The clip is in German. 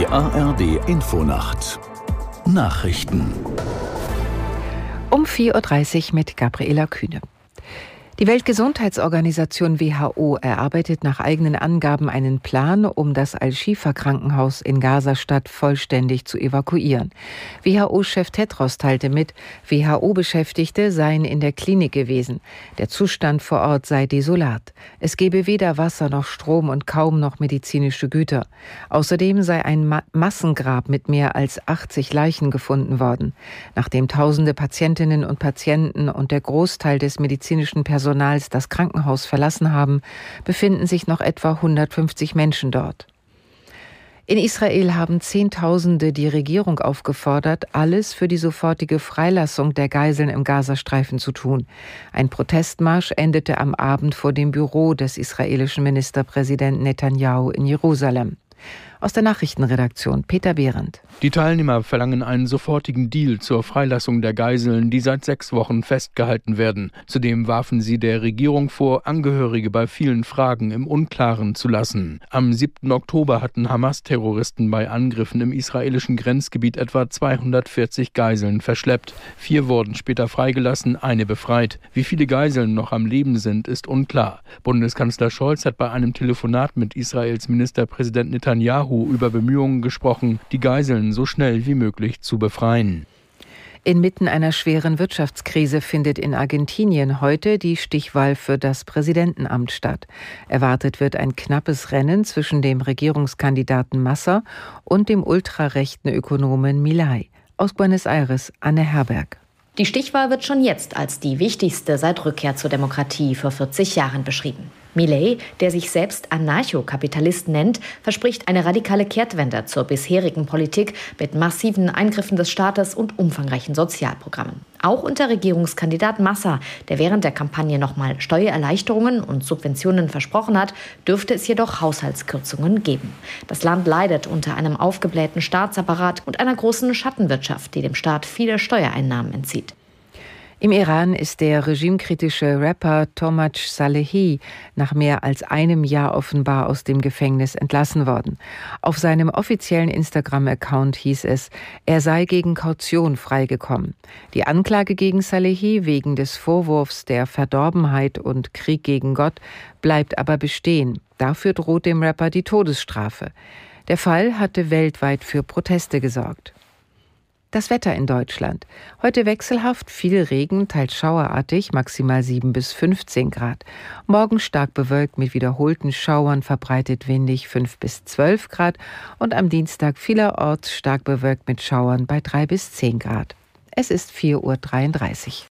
Die ARD Infonacht Nachrichten um 4.30 Uhr mit Gabriela Kühne. Die Weltgesundheitsorganisation WHO erarbeitet nach eigenen Angaben einen Plan, um das Al-Shifa-Krankenhaus in Gaza-Stadt vollständig zu evakuieren. WHO-Chef Tedros teilte mit, WHO-Beschäftigte seien in der Klinik gewesen. Der Zustand vor Ort sei desolat. Es gebe weder Wasser noch Strom und kaum noch medizinische Güter. Außerdem sei ein Ma Massengrab mit mehr als 80 Leichen gefunden worden. Nachdem tausende Patientinnen und Patienten und der Großteil des medizinischen Personals Personals das Krankenhaus verlassen haben, befinden sich noch etwa 150 Menschen dort. In Israel haben Zehntausende die Regierung aufgefordert, alles für die sofortige Freilassung der Geiseln im Gazastreifen zu tun. Ein Protestmarsch endete am Abend vor dem Büro des israelischen Ministerpräsidenten Netanyahu in Jerusalem. Aus der Nachrichtenredaktion Peter Behrendt. Die Teilnehmer verlangen einen sofortigen Deal zur Freilassung der Geiseln, die seit sechs Wochen festgehalten werden. Zudem warfen sie der Regierung vor, Angehörige bei vielen Fragen im Unklaren zu lassen. Am 7. Oktober hatten Hamas-Terroristen bei Angriffen im israelischen Grenzgebiet etwa 240 Geiseln verschleppt. Vier wurden später freigelassen, eine befreit. Wie viele Geiseln noch am Leben sind, ist unklar. Bundeskanzler Scholz hat bei einem Telefonat mit Israels Ministerpräsident Netanyahu Netanyahu über Bemühungen gesprochen, die Geiseln so schnell wie möglich zu befreien. Inmitten einer schweren Wirtschaftskrise findet in Argentinien heute die Stichwahl für das Präsidentenamt statt. Erwartet wird ein knappes Rennen zwischen dem Regierungskandidaten Massa und dem ultrarechten Ökonomen Milay. Aus Buenos Aires Anne Herberg. Die Stichwahl wird schon jetzt als die wichtigste seit Rückkehr zur Demokratie vor 40 Jahren beschrieben. Millet, der sich selbst Anarchokapitalist nennt, verspricht eine radikale Kehrtwende zur bisherigen Politik mit massiven Eingriffen des Staates und umfangreichen Sozialprogrammen. Auch unter Regierungskandidat Massa, der während der Kampagne nochmal Steuererleichterungen und Subventionen versprochen hat, dürfte es jedoch Haushaltskürzungen geben. Das Land leidet unter einem aufgeblähten Staatsapparat und einer großen Schattenwirtschaft, die dem Staat viele Steuereinnahmen entzieht. Im Iran ist der regimekritische Rapper Tomaj Salehi nach mehr als einem Jahr offenbar aus dem Gefängnis entlassen worden. Auf seinem offiziellen Instagram-Account hieß es, er sei gegen Kaution freigekommen. Die Anklage gegen Salehi wegen des Vorwurfs der Verdorbenheit und Krieg gegen Gott bleibt aber bestehen. Dafür droht dem Rapper die Todesstrafe. Der Fall hatte weltweit für Proteste gesorgt. Das Wetter in Deutschland. Heute wechselhaft, viel Regen, teils schauerartig, maximal 7 bis 15 Grad. Morgen stark bewölkt mit wiederholten Schauern, verbreitet windig 5 bis 12 Grad und am Dienstag vielerorts stark bewölkt mit Schauern bei 3 bis 10 Grad. Es ist 4.33 Uhr.